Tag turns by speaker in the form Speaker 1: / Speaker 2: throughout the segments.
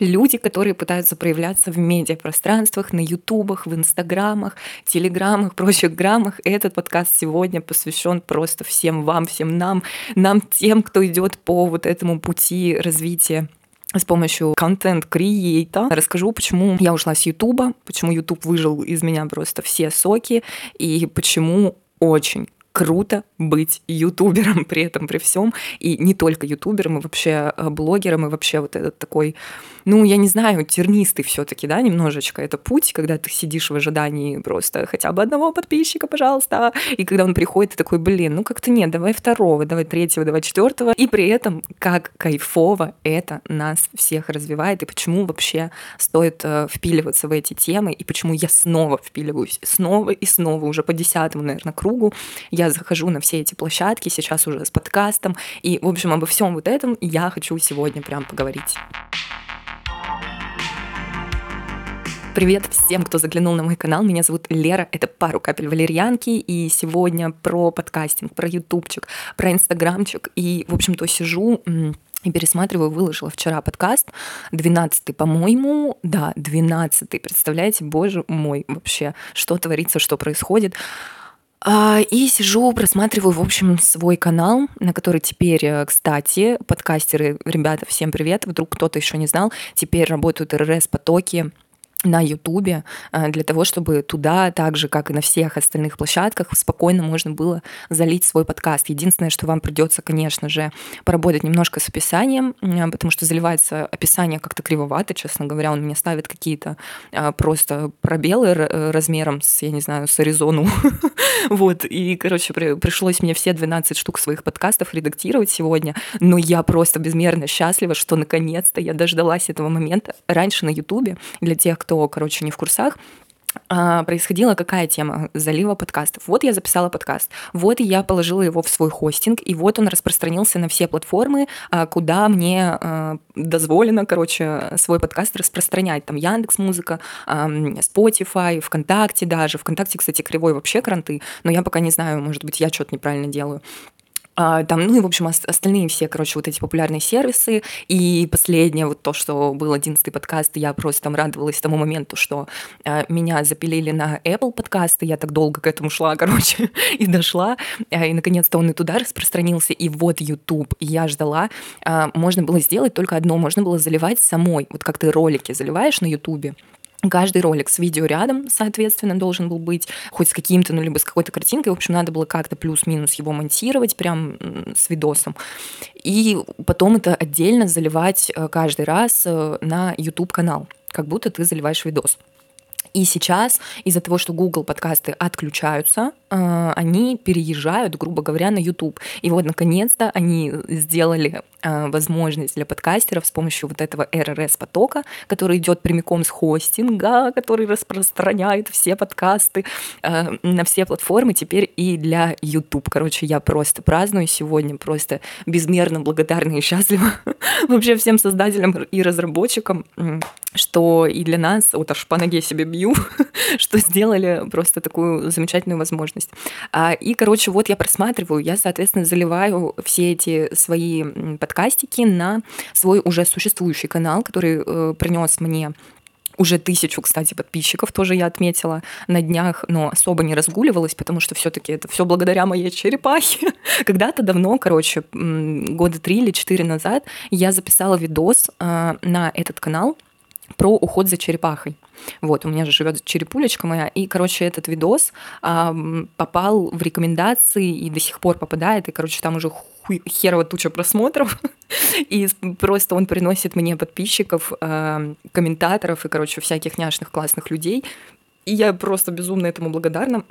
Speaker 1: Люди, которые пытаются проявляться в медиапространствах, на ютубах, в инстаграмах, телеграмах, прочих граммах. Этот подкаст сегодня посвящен просто всем вам, всем нам, нам тем, кто идет по вот этому пути развития с помощью контент креата расскажу, почему я ушла с Ютуба, почему Ютуб выжил из меня просто все соки и почему очень круто быть ютубером при этом, при всем. И не только ютубером, и вообще э, блогером, и вообще вот этот такой, ну, я не знаю, тернистый все таки да, немножечко. Это путь, когда ты сидишь в ожидании просто хотя бы одного подписчика, пожалуйста. И когда он приходит, ты такой, блин, ну как-то нет, давай второго, давай третьего, давай четвертого. И при этом, как кайфово это нас всех развивает, и почему вообще стоит э, впиливаться в эти темы, и почему я снова впиливаюсь, снова и снова, уже по десятому, наверное, кругу. Я я захожу на все эти площадки, сейчас уже с подкастом, и, в общем, обо всем вот этом я хочу сегодня прям поговорить. Привет всем, кто заглянул на мой канал. Меня зовут Лера, это пару капель валерьянки, и сегодня про подкастинг, про ютубчик, про инстаграмчик. И, в общем-то, сижу и пересматриваю, выложила вчера подкаст, 12-й, по-моему, да, 12-й, представляете, боже мой, вообще, что творится, что происходит. А, и сижу, просматриваю, в общем, свой канал, на который теперь, э, кстати, подкастеры, ребята, всем привет, вдруг кто-то еще не знал, теперь работают РРС-потоки, на Ютубе э, для того, чтобы туда, так же, как и на всех остальных площадках, спокойно можно было залить свой подкаст. Единственное, что вам придется, конечно же, поработать немножко с описанием, э, потому что заливается описание как-то кривовато, честно говоря. Он мне ставит какие-то э, просто пробелы размером с, я не знаю, с Аризону. Вот, и, короче, пришлось мне все 12 штук своих подкастов редактировать сегодня, но я просто безмерно счастлива, что наконец-то я дождалась этого момента. Раньше на Ютубе, для тех, кто кто, короче, не в курсах, а, происходила какая тема залива подкастов. Вот я записала подкаст, вот я положила его в свой хостинг, и вот он распространился на все платформы, а, куда мне а, дозволено, короче, свой подкаст распространять. Там Яндекс Музыка, Spotify, ВКонтакте даже. ВКонтакте, кстати, кривой вообще кранты, но я пока не знаю, может быть, я что-то неправильно делаю. А, там, ну и, в общем, остальные все, короче, вот эти популярные сервисы. И последнее, вот то, что был одиннадцатый подкаст, я просто там радовалась тому моменту, что а, меня запилили на Apple подкасты, я так долго к этому шла, короче, и дошла. А, и, наконец-то, он и туда распространился, и вот YouTube. И я ждала. Можно было сделать только одно, можно было заливать самой. Вот как ты ролики заливаешь на YouTube, Каждый ролик с видео рядом, соответственно, должен был быть хоть с каким-то, ну, либо с какой-то картинкой. В общем, надо было как-то плюс-минус его монтировать прям с видосом. И потом это отдельно заливать э, каждый раз э, на YouTube-канал, как будто ты заливаешь видос. И сейчас из-за того, что Google подкасты отключаются, э, они переезжают, грубо говоря, на YouTube. И вот, наконец-то, они сделали э, возможность для подкастеров с помощью вот этого RRS-потока, который идет прямиком с хостинга, который распространяет все подкасты э, на все платформы, теперь и для YouTube. Короче, я просто праздную сегодня, просто безмерно благодарна и счастлива вообще всем создателям и разработчикам, что и для нас, вот аж по ноге себе бью, что сделали просто такую замечательную возможность. А, и, короче, вот я просматриваю, я, соответственно, заливаю все эти свои подкастики на свой уже существующий канал, который э, принес мне уже тысячу, кстати, подписчиков тоже я отметила на днях, но особо не разгуливалась, потому что все-таки это все благодаря моей черепахе. Когда-то давно, короче, года три или четыре назад я записала видос э, на этот канал про уход за черепахой. Вот, у меня же живет черепулечка моя. И, короче, этот видос а, попал в рекомендации и до сих пор попадает. И, короче, там уже хуй, херова туча просмотров. и просто он приносит мне подписчиков, а, комментаторов и, короче, всяких няшных классных людей. И я просто безумно этому благодарна.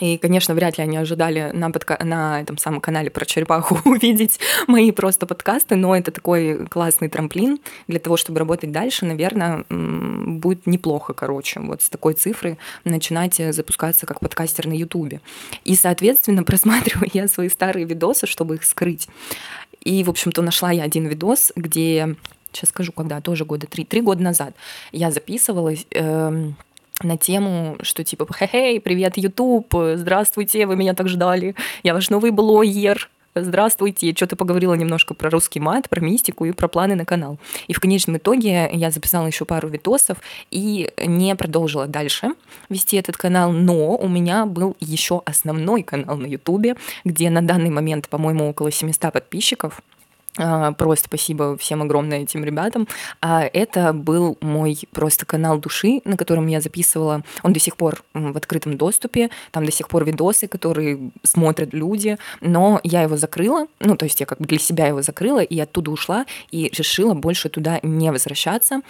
Speaker 1: И, конечно, вряд ли они ожидали на, подка... на этом самом канале про черепаху увидеть мои просто подкасты, но это такой классный трамплин для того, чтобы работать дальше, наверное, будет неплохо, короче, вот с такой цифры начинать запускаться как подкастер на Ютубе. И, соответственно, просматриваю я свои старые видосы, чтобы их скрыть. И, в общем-то, нашла я один видос, где сейчас скажу, когда, тоже года три, три года назад я записывалась, э, на тему, что типа «Хей, привет, YouTube, здравствуйте, вы меня так ждали, я ваш новый блогер, здравствуйте, что ты поговорила немножко про русский мат, про мистику и про планы на канал. И в конечном итоге я записала еще пару видосов и не продолжила дальше вести этот канал, но у меня был еще основной канал на ютубе, где на данный момент, по-моему, около 700 подписчиков. А, просто спасибо всем огромное этим ребятам. А это был мой просто канал души, на котором я записывала. Он до сих пор в открытом доступе. Там до сих пор видосы, которые смотрят люди. Но я его закрыла. Ну, то есть я как бы для себя его закрыла и оттуда ушла и решила больше туда не возвращаться.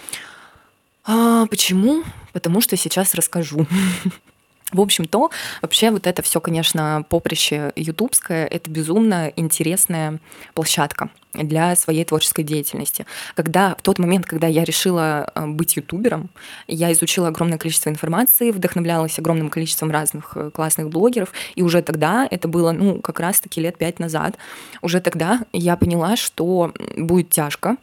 Speaker 1: А, почему? Потому что сейчас расскажу. В общем-то, вообще вот это все, конечно, поприще ютубское, это безумно интересная площадка для своей творческой деятельности. Когда в тот момент, когда я решила э, быть ютубером, я изучила огромное количество информации, вдохновлялась огромным количеством разных э, классных блогеров, и уже тогда, это было, ну, как раз-таки лет пять назад, уже тогда я поняла, что будет тяжко,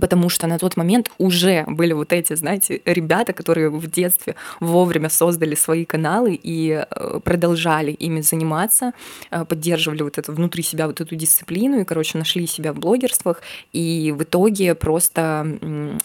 Speaker 1: потому что на тот момент уже были вот эти, знаете, ребята, которые в детстве вовремя создали свои каналы и э, продолжали ими заниматься, э, поддерживали вот это внутри себя вот эту дисциплину и, короче, нашли себя в блогерствах. И в итоге просто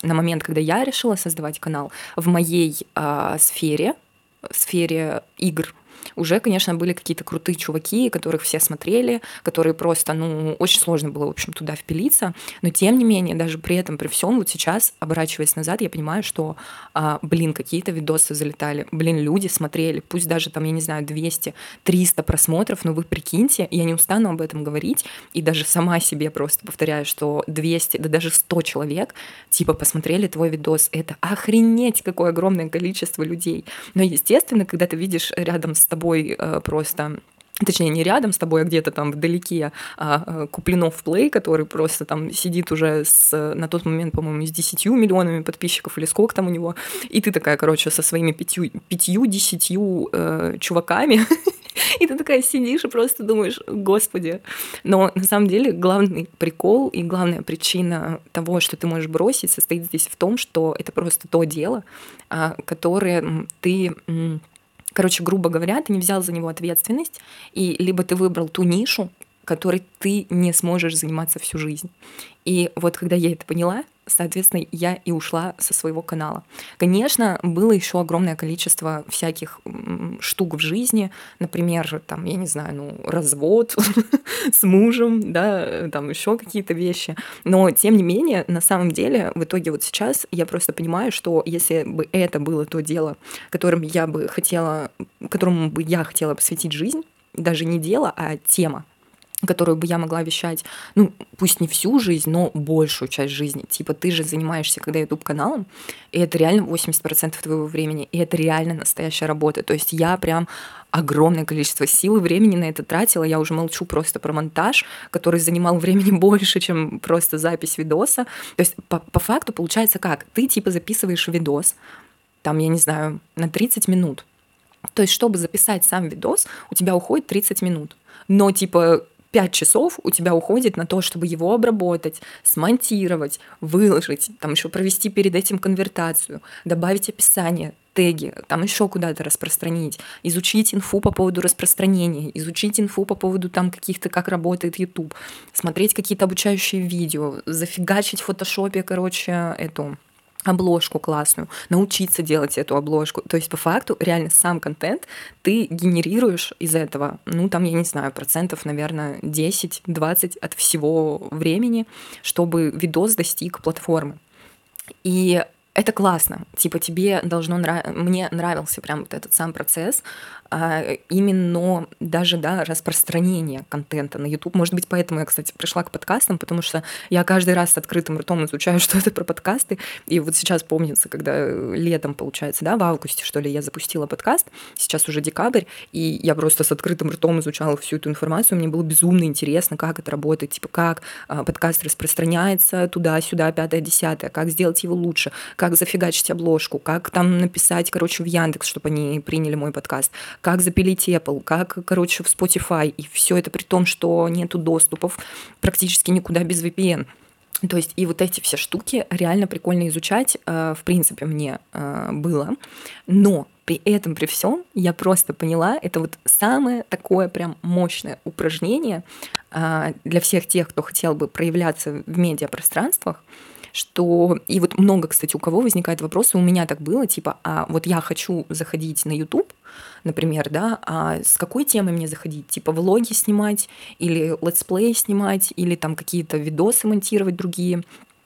Speaker 1: на момент, когда я решила создавать канал, в моей э, сфере, в сфере игр, уже, конечно, были какие-то крутые чуваки, которых все смотрели, которые просто, ну, очень сложно было, в общем, туда впилиться. Но, тем не менее, даже при этом, при всем, вот сейчас, оборачиваясь назад, я понимаю, что, а, блин, какие-то видосы залетали, блин, люди смотрели, пусть даже там, я не знаю, 200, 300 просмотров, но вы прикиньте, я не устану об этом говорить, и даже сама себе просто повторяю, что 200, да даже 100 человек, типа, посмотрели твой видос, это охренеть, какое огромное количество людей. Но, естественно, когда ты видишь рядом с тобой э, просто точнее, не рядом с тобой, а где-то там вдалеке а, а Куплинов Плей, который просто там сидит уже с, на тот момент, по-моему, с 10 миллионами подписчиков или сколько там у него, и ты такая, короче, со своими пятью, пятью-десятью э, чуваками, и ты такая сидишь и просто думаешь, господи. Но на самом деле главный прикол и главная причина того, что ты можешь бросить, состоит здесь в том, что это просто то дело, а, которое ты Короче, грубо говоря, ты не взял за него ответственность, и либо ты выбрал ту нишу, которой ты не сможешь заниматься всю жизнь. И вот когда я это поняла, соответственно, я и ушла со своего канала. Конечно, было еще огромное количество всяких штук в жизни, например, там, я не знаю, ну, развод с мужем, да, там еще какие-то вещи. Но, тем не менее, на самом деле, в итоге вот сейчас я просто понимаю, что если бы это было то дело, которым я бы хотела, которому бы я хотела посвятить жизнь, даже не дело, а тема, которую бы я могла вещать, ну, пусть не всю жизнь, но большую часть жизни. Типа, ты же занимаешься, когда YouTube-каналом, и это реально 80% твоего времени, и это реально настоящая работа. То есть я прям огромное количество сил и времени на это тратила. Я уже молчу просто про монтаж, который занимал времени больше, чем просто запись видоса. То есть по, по факту получается как? Ты типа записываешь видос, там, я не знаю, на 30 минут. То есть, чтобы записать сам видос, у тебя уходит 30 минут. Но, типа, 5 часов у тебя уходит на то, чтобы его обработать, смонтировать, выложить, там еще провести перед этим конвертацию, добавить описание, теги, там еще куда-то распространить, изучить инфу по поводу распространения, изучить инфу по поводу там каких-то, как работает YouTube, смотреть какие-то обучающие видео, зафигачить в фотошопе, короче, эту обложку классную, научиться делать эту обложку. То есть по факту реально сам контент ты генерируешь из этого, ну там, я не знаю, процентов, наверное, 10-20 от всего времени, чтобы видос достиг платформы. И это классно. Типа тебе должно нравиться, мне нравился прям вот этот сам процесс, а именно даже да, распространение контента на YouTube. Может быть, поэтому я, кстати, пришла к подкастам, потому что я каждый раз с открытым ртом изучаю, что это про подкасты. И вот сейчас помнится, когда летом, получается, да, в августе, что ли, я запустила подкаст, сейчас уже декабрь, и я просто с открытым ртом изучала всю эту информацию. Мне было безумно интересно, как это работает, типа как а, подкаст распространяется туда-сюда, пятое, десятое, как сделать его лучше, как зафигачить обложку, как там написать, короче, в Яндекс, чтобы они приняли мой подкаст, как запилить Apple, как, короче, в Spotify. И все это при том, что нету доступов практически никуда без VPN. То есть и вот эти все штуки реально прикольно изучать, э, в принципе, мне э, было. Но при этом, при всем, я просто поняла, это вот самое такое прям мощное упражнение, а, для всех тех, кто хотел бы проявляться в медиапространствах, что... И вот много, кстати, у кого возникает вопрос, и у меня так было, типа, а вот я хочу заходить на YouTube, например, да, а с какой темой мне заходить? Типа влоги снимать, или летсплей снимать, или там какие-то видосы монтировать другие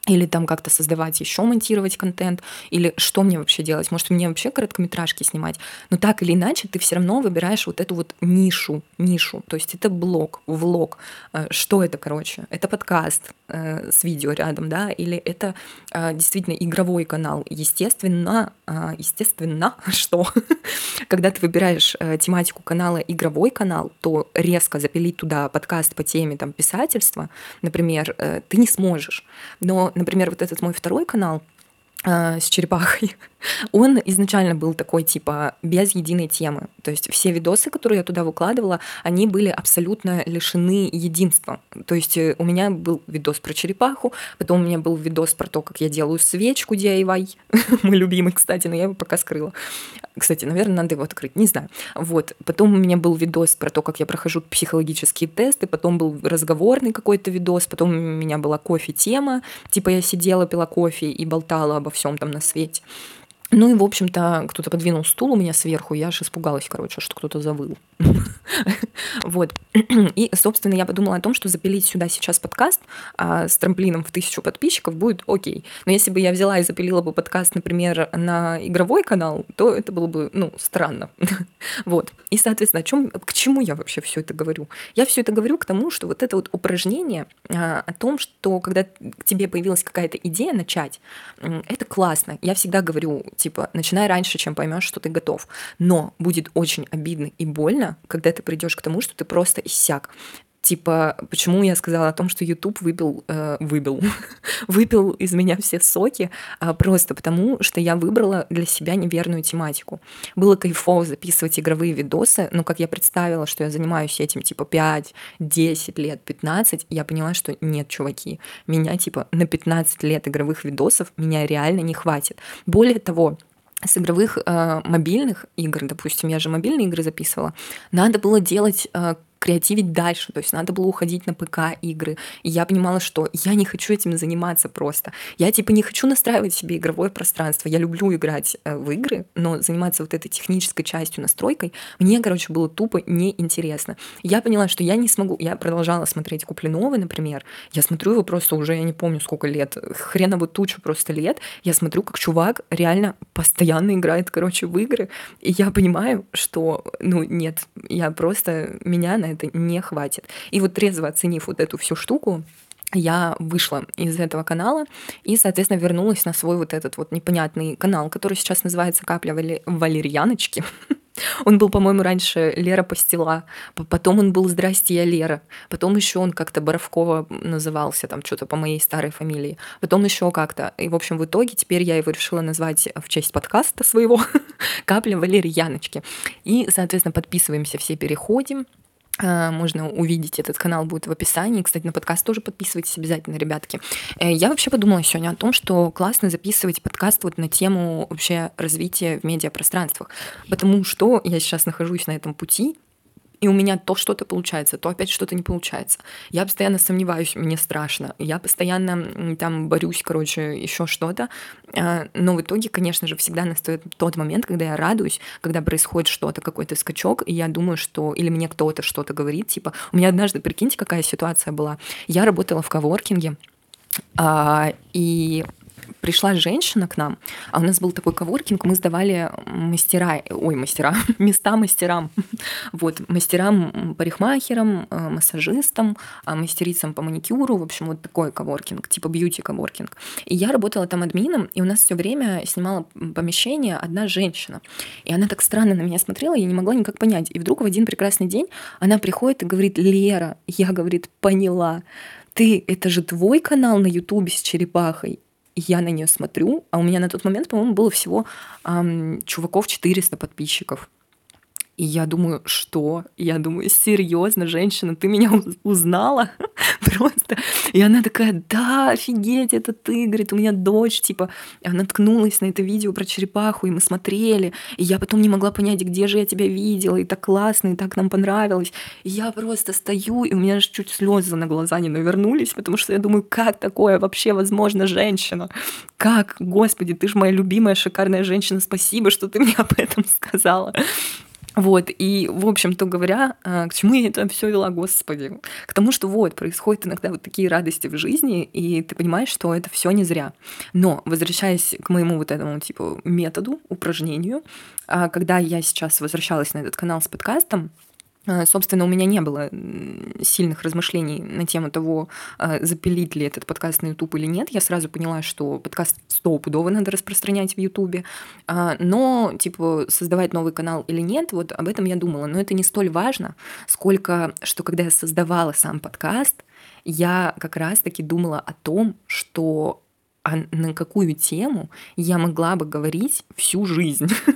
Speaker 1: или там как-то создавать еще монтировать контент, или что мне вообще делать? Может, мне вообще короткометражки снимать? Но так или иначе, ты все равно выбираешь вот эту вот нишу, нишу. То есть это блог, влог. Э, что это, короче? Это подкаст э, с видео рядом, да, или это э, действительно игровой канал. Естественно, естественно, что когда ты выбираешь тематику канала игровой канал, то резко запилить туда подкаст по теме там писательства, например, ты не сможешь. Но например, вот этот мой второй канал, а, с черепахой, он изначально был такой, типа, без единой темы. То есть все видосы, которые я туда выкладывала, они были абсолютно лишены единства. То есть э, у меня был видос про черепаху, потом у меня был видос про то, как я делаю свечку DIY, мой любимый, кстати, но я его пока скрыла. Кстати, наверное, надо его открыть, не знаю. Вот. Потом у меня был видос про то, как я прохожу психологические тесты, потом был разговорный какой-то видос, потом у меня была кофе-тема, типа я сидела, пила кофе и болтала обо всем там на свете. Ну и, в общем-то, кто-то подвинул стул у меня сверху, я аж испугалась, короче, что кто-то завыл. Вот. И, собственно, я подумала о том, что запилить сюда сейчас подкаст а, с трамплином в тысячу подписчиков будет окей. Но если бы я взяла и запилила бы подкаст, например, на игровой канал, то это было бы, ну, странно. Вот. И, соответственно, о чем, к чему я вообще все это говорю? Я все это говорю к тому, что вот это вот упражнение а, о том, что когда к тебе появилась какая-то идея начать, это классно. Я всегда говорю, типа, начинай раньше, чем поймешь, что ты готов. Но будет очень обидно и больно, когда ты придешь к тому, что ты просто иссяк. Типа, почему я сказала о том, что YouTube выбил, э, выбил, выпил из меня все соки, а просто потому, что я выбрала для себя неверную тематику. Было кайфово записывать игровые видосы, но как я представила, что я занимаюсь этим типа 5, 10 лет, 15, я поняла, что нет, чуваки, меня типа на 15 лет игровых видосов меня реально не хватит. Более того, с игровых э, мобильных игр, допустим, я же мобильные игры записывала, надо было делать э, креативить дальше, то есть надо было уходить на ПК игры. И я понимала, что я не хочу этим заниматься просто. Я типа не хочу настраивать себе игровое пространство. Я люблю играть э, в игры, но заниматься вот этой технической частью, настройкой, мне, короче, было тупо неинтересно. Я поняла, что я не смогу. Я продолжала смотреть Куплиновой, например. Я смотрю его просто уже, я не помню, сколько лет, хреново тучу просто лет. Я смотрю, как чувак реально постоянно играет, короче, в игры. И я понимаю, что, ну, нет, я просто меня на это не хватит. И вот трезво оценив вот эту всю штуку, я вышла из этого канала и, соответственно, вернулась на свой вот этот вот непонятный канал, который сейчас называется «Капля валерьяночки». Он был, по-моему, раньше Лера Пастила, потом он был «Здрасте, я Лера», потом еще он как-то Боровкова назывался, там что-то по моей старой фамилии, потом еще как-то. И, в общем, в итоге теперь я его решила назвать в честь подкаста своего «Капля валерьяночки». И, соответственно, подписываемся, все переходим, можно увидеть этот канал будет в описании. Кстати, на подкаст тоже подписывайтесь обязательно, ребятки. Э, я вообще подумала сегодня о том, что классно записывать подкаст вот на тему вообще развития в медиапространствах, потому что я сейчас нахожусь на этом пути, и у меня то что-то получается, то опять что-то не получается. Я постоянно сомневаюсь, мне страшно. Я постоянно там борюсь, короче, еще что-то. А, но в итоге, конечно же, всегда настает тот момент, когда я радуюсь, когда происходит что-то, какой-то скачок, и я думаю, что... Или мне кто-то что-то говорит, типа... У меня однажды, прикиньте, какая ситуация была. Я работала в коворкинге, а, и пришла женщина к нам, а у нас был такой коворкинг, мы сдавали мастера, ой, мастера, места мастерам, вот, мастерам, парикмахерам, э, массажистам, а мастерицам по маникюру, в общем, вот такой коворкинг, типа бьюти-коворкинг. И я работала там админом, и у нас все время снимала помещение одна женщина. И она так странно на меня смотрела, я не могла никак понять. И вдруг в один прекрасный день она приходит и говорит, Лера, я, говорит, поняла, ты, это же твой канал на Ютубе с черепахой я на нее смотрю, а у меня на тот момент, по-моему, было всего эм, чуваков 400 подписчиков. И я думаю, что? Я думаю, серьезно, женщина, ты меня узнала? Просто. И она такая, да, офигеть, это ты, говорит, у меня дочь, типа, она ткнулась на это видео про черепаху, и мы смотрели, и я потом не могла понять, где же я тебя видела, и так классно, и так нам понравилось. И я просто стою, и у меня же чуть слезы на глаза не навернулись, потому что я думаю, как такое вообще возможно, женщина? Как, господи, ты же моя любимая, шикарная женщина, спасибо, что ты мне об этом сказала. Вот, и, в общем-то говоря, а, к чему я это все вела, господи? К тому, что вот, происходят иногда вот такие радости в жизни, и ты понимаешь, что это все не зря. Но, возвращаясь к моему вот этому, типа, методу, упражнению, а, когда я сейчас возвращалась на этот канал с подкастом, Э, собственно, у меня не было сильных размышлений на тему того, э, запилить ли этот подкаст на YouTube или нет. Я сразу поняла, что подкаст стопудово надо распространять в YouTube. А, но, типа, создавать новый канал или нет, вот об этом я думала. Но это не столь важно, сколько, что когда я создавала сам подкаст, я как раз-таки думала о том, что а на какую тему я могла бы говорить всю жизнь.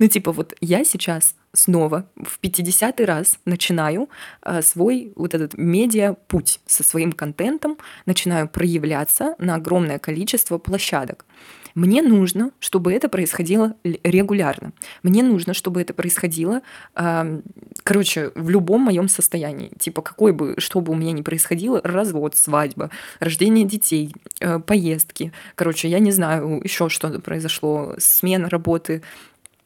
Speaker 1: ну, типа, вот я сейчас снова в 50 раз начинаю э, свой вот этот медиа-путь со своим контентом, начинаю проявляться на огромное количество площадок. Мне нужно, чтобы это происходило регулярно. Мне нужно, чтобы это происходило, э, короче, в любом моем состоянии. Типа, какой бы, что бы у меня ни происходило, развод, свадьба, рождение детей, э, поездки. Короче, я не знаю, еще что-то произошло, смена работы,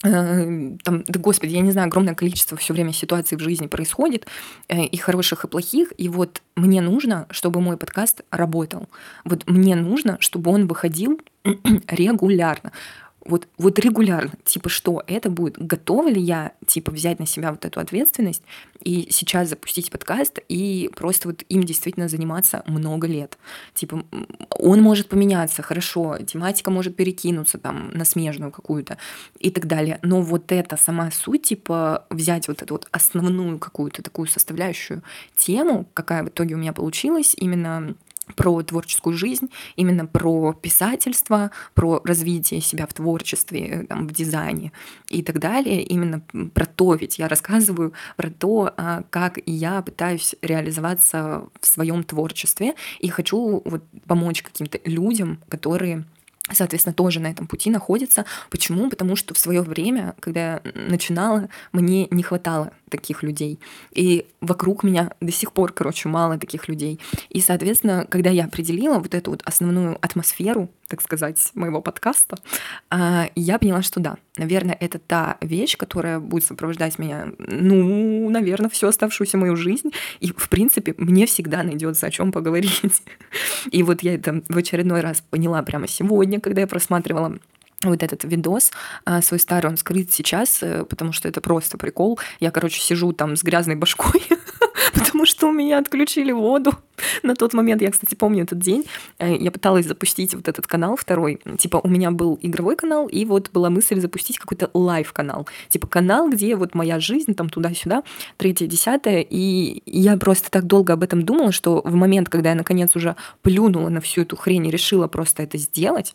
Speaker 1: там, да господи, я не знаю, огромное количество все время ситуаций в жизни происходит, э, и хороших, и плохих, и вот мне нужно, чтобы мой подкаст работал. Вот мне нужно, чтобы он выходил регулярно вот, вот регулярно, типа что это будет, готова ли я, типа, взять на себя вот эту ответственность и сейчас запустить подкаст и просто вот им действительно заниматься много лет. Типа, он может поменяться, хорошо, тематика может перекинуться там на смежную какую-то и так далее, но вот эта сама суть, типа, взять вот эту вот основную какую-то такую составляющую тему, какая в итоге у меня получилась, именно про творческую жизнь, именно про писательство, про развитие себя в творчестве, э, там, в дизайне и так далее. Именно про то, ведь я рассказываю про то, а, как я пытаюсь реализоваться в своем творчестве и хочу вот помочь каким-то людям, которые соответственно, тоже на этом пути находится. Почему? Потому что в свое время, когда я начинала, мне не хватало таких людей. И вокруг меня до сих пор, короче, мало таких людей. И, соответственно, когда я определила вот эту вот основную атмосферу, так сказать, моего подкаста, а, я поняла, что да, наверное, это та вещь, которая будет сопровождать меня, ну, наверное, всю оставшуюся мою жизнь. И, в принципе, мне всегда найдется о чем поговорить. И вот я это в очередной раз поняла прямо сегодня, когда я просматривала вот этот видос а, свой старый, он скрыт сейчас, э, потому что это просто прикол. Я, короче, сижу там с грязной башкой, потому что у меня отключили воду. На тот момент, я, кстати, помню этот день, э, я пыталась запустить вот этот канал второй. Типа у меня был игровой канал, и вот была мысль запустить какой-то live-канал. Типа канал, где вот моя жизнь, там туда-сюда, третье, десятое. И я просто так долго об этом думала, что в момент, когда я наконец уже плюнула на всю эту хрень и решила просто это сделать,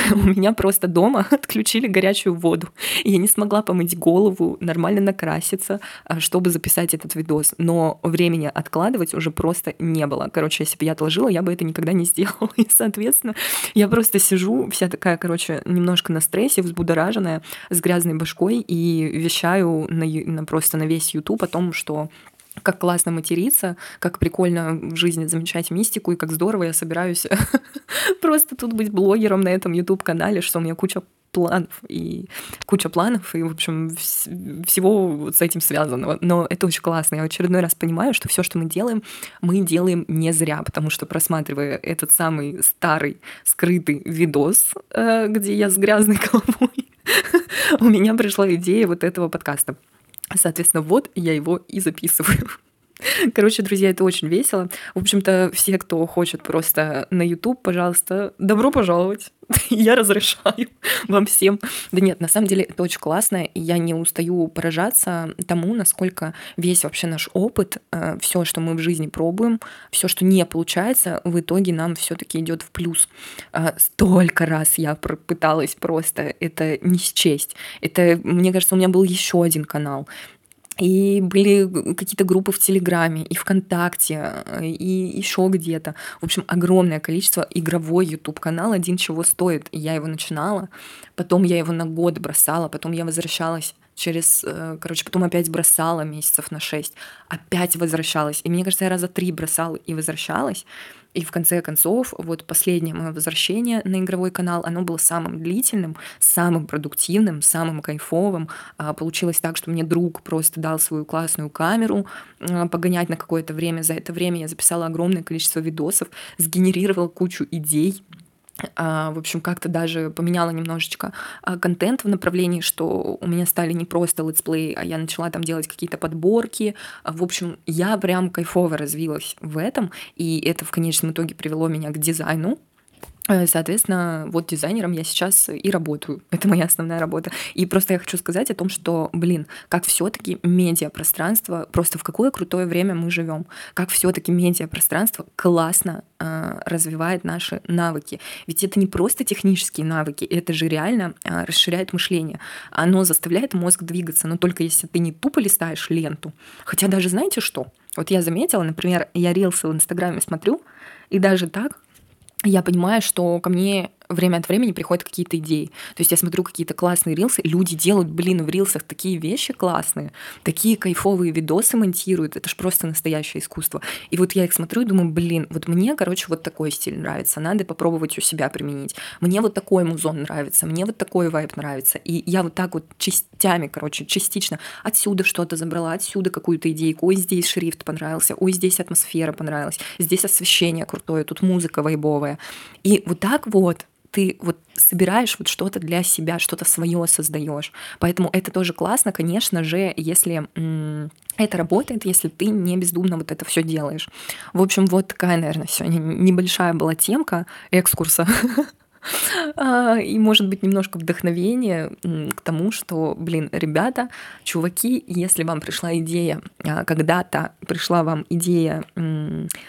Speaker 1: у меня просто дома отключили горячую воду. Я не смогла помыть голову, нормально накраситься, а, чтобы записать этот видос. Но времени откладывать уже просто не было. Короче, если бы я отложила, я бы это никогда не сделала. И, соответственно, я просто сижу, вся такая, короче, немножко на стрессе, взбудораженная, с грязной башкой и вещаю на, на просто на весь YouTube о том, что как классно материться, как прикольно в жизни замечать мистику, и как здорово я собираюсь просто тут быть блогером на этом YouTube-канале, что у меня куча планов и куча планов, и, в общем, всего вот с этим связанного. Но это очень классно. Я в очередной раз понимаю, что все, что мы делаем, мы делаем не зря, потому что просматривая этот самый старый скрытый видос, э, где я с грязной головой, у меня пришла идея вот этого подкаста. Соответственно, вот я его и записываю. Короче, друзья, это очень весело. В общем-то, все, кто хочет просто на YouTube, пожалуйста, добро пожаловать. Я разрешаю вам всем. Да нет, на самом деле это очень классно, и я не устаю поражаться тому, насколько весь вообще наш опыт, э, все, что мы в жизни пробуем, все, что не получается, в итоге нам все-таки идет в плюс. Э, столько раз я пыталась просто это не счесть. Это, мне кажется, у меня был еще один канал и были какие-то группы в Телеграме, и ВКонтакте, и еще где-то. В общем, огромное количество игровой YouTube канал один чего стоит. И я его начинала, потом я его на год бросала, потом я возвращалась через, э, короче, потом опять бросала месяцев на шесть, опять возвращалась. И мне кажется, я раза три бросала и возвращалась. И в конце концов, вот последнее мое возвращение на игровой канал, оно было самым длительным, самым продуктивным, самым кайфовым. А, получилось так, что мне друг просто дал свою классную камеру а, погонять на какое-то время. За это время я записала огромное количество видосов, сгенерировала кучу идей, в общем, как-то даже поменяла немножечко а, контент в направлении, что у меня стали не просто летсплей, а я начала там делать какие-то подборки. А, в общем, я прям кайфово развилась в этом, и это в конечном итоге привело меня к дизайну, соответственно, вот дизайнером я сейчас и работаю. Это моя основная работа. И просто я хочу сказать о том, что, блин, как все-таки медиапространство, просто в какое крутое время мы живем, как все-таки медиапространство классно э, развивает наши навыки. Ведь это не просто технические навыки, это же реально э, расширяет мышление. Оно заставляет мозг двигаться, но только если ты не тупо листаешь ленту. Хотя даже знаете что? Вот я заметила, например, я рилсы в Инстаграме смотрю, и даже так я понимаю, что ко мне время от времени приходят какие-то идеи. То есть я смотрю какие-то классные рилсы, люди делают, блин, в рилсах такие вещи классные, такие кайфовые видосы монтируют, это ж просто настоящее искусство. И вот я их смотрю и думаю, блин, вот мне, короче, вот такой стиль нравится, надо попробовать у себя применить. Мне вот такой музон нравится, мне вот такой вайб нравится. И я вот так вот частями, короче, частично отсюда что-то забрала, отсюда какую-то идейку, ой, здесь шрифт понравился, ой, здесь атмосфера понравилась, здесь освещение крутое, тут музыка вайбовая. И вот так вот ты вот собираешь вот что-то для себя, что-то свое создаешь. Поэтому это тоже классно, конечно же, если это работает, если ты не бездумно вот это все делаешь. В общем, вот такая, наверное, сегодня небольшая была темка экскурса и, может быть, немножко вдохновение к тому, что, блин, ребята, чуваки, если вам пришла идея, а, когда-то пришла вам идея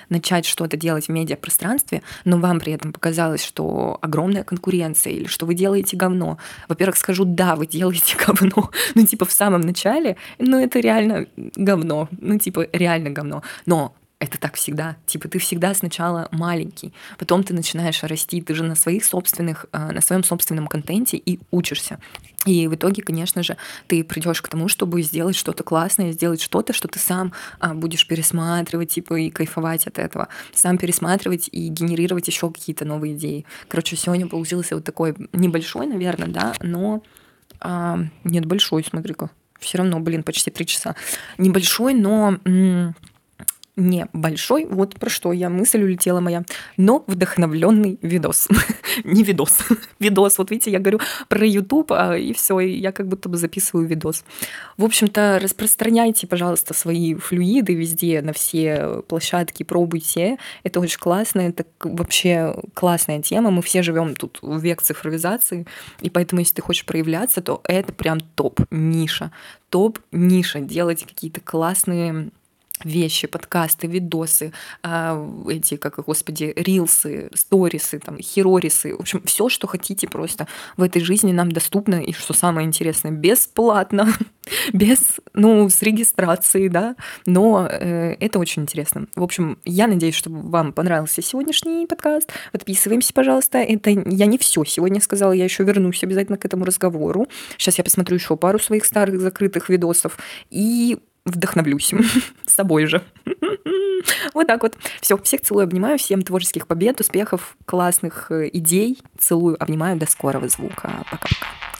Speaker 1: начать что-то делать в медиапространстве, но вам при этом показалось, что огромная конкуренция или что вы делаете говно. Во-первых, скажу, да, вы делаете говно, ну, типа, в самом начале, ну, это реально говно, ну, типа, реально говно. Но это так всегда. Типа ты всегда сначала маленький, потом ты начинаешь расти, ты же на своих собственных, э, на своем собственном контенте и учишься. И в итоге, конечно же, ты придешь к тому, чтобы сделать что-то классное, сделать что-то, что ты сам а, будешь пересматривать, типа, и кайфовать от этого, сам пересматривать и генерировать еще какие-то новые идеи. Короче, сегодня получился вот такой небольшой, наверное, да, но а, нет, большой, смотри-ка. Все равно, блин, почти три часа. Небольшой, но м- небольшой, вот про что я, мысль улетела моя, но вдохновленный видос. Не видос, видос. Вот видите, я говорю про YouTube, а, и все, я как будто бы записываю видос. В общем-то, распространяйте, пожалуйста, свои флюиды везде, на все площадки, пробуйте. Это очень классно, это вообще классная тема. Мы все живем тут в век цифровизации, и поэтому, если ты хочешь проявляться, то это прям топ-ниша. Топ-ниша. Делать какие-то классные вещи, подкасты, видосы, а, эти, как, господи, рилсы, сторисы, там, херорисы, в общем, все, что хотите просто в этой жизни нам доступно, и что самое интересное, бесплатно, без, ну, с регистрацией, да, но э, это очень интересно. В общем, я надеюсь, что вам понравился сегодняшний подкаст. Подписываемся, пожалуйста. Это я не все сегодня сказала, я еще вернусь обязательно к этому разговору. Сейчас я посмотрю еще пару своих старых закрытых видосов и вдохновлюсь с собой же. Вот так вот. Все, всех целую, обнимаю, всем творческих побед, успехов, классных э, идей. Целую, обнимаю, до скорого звука. Пока-пока.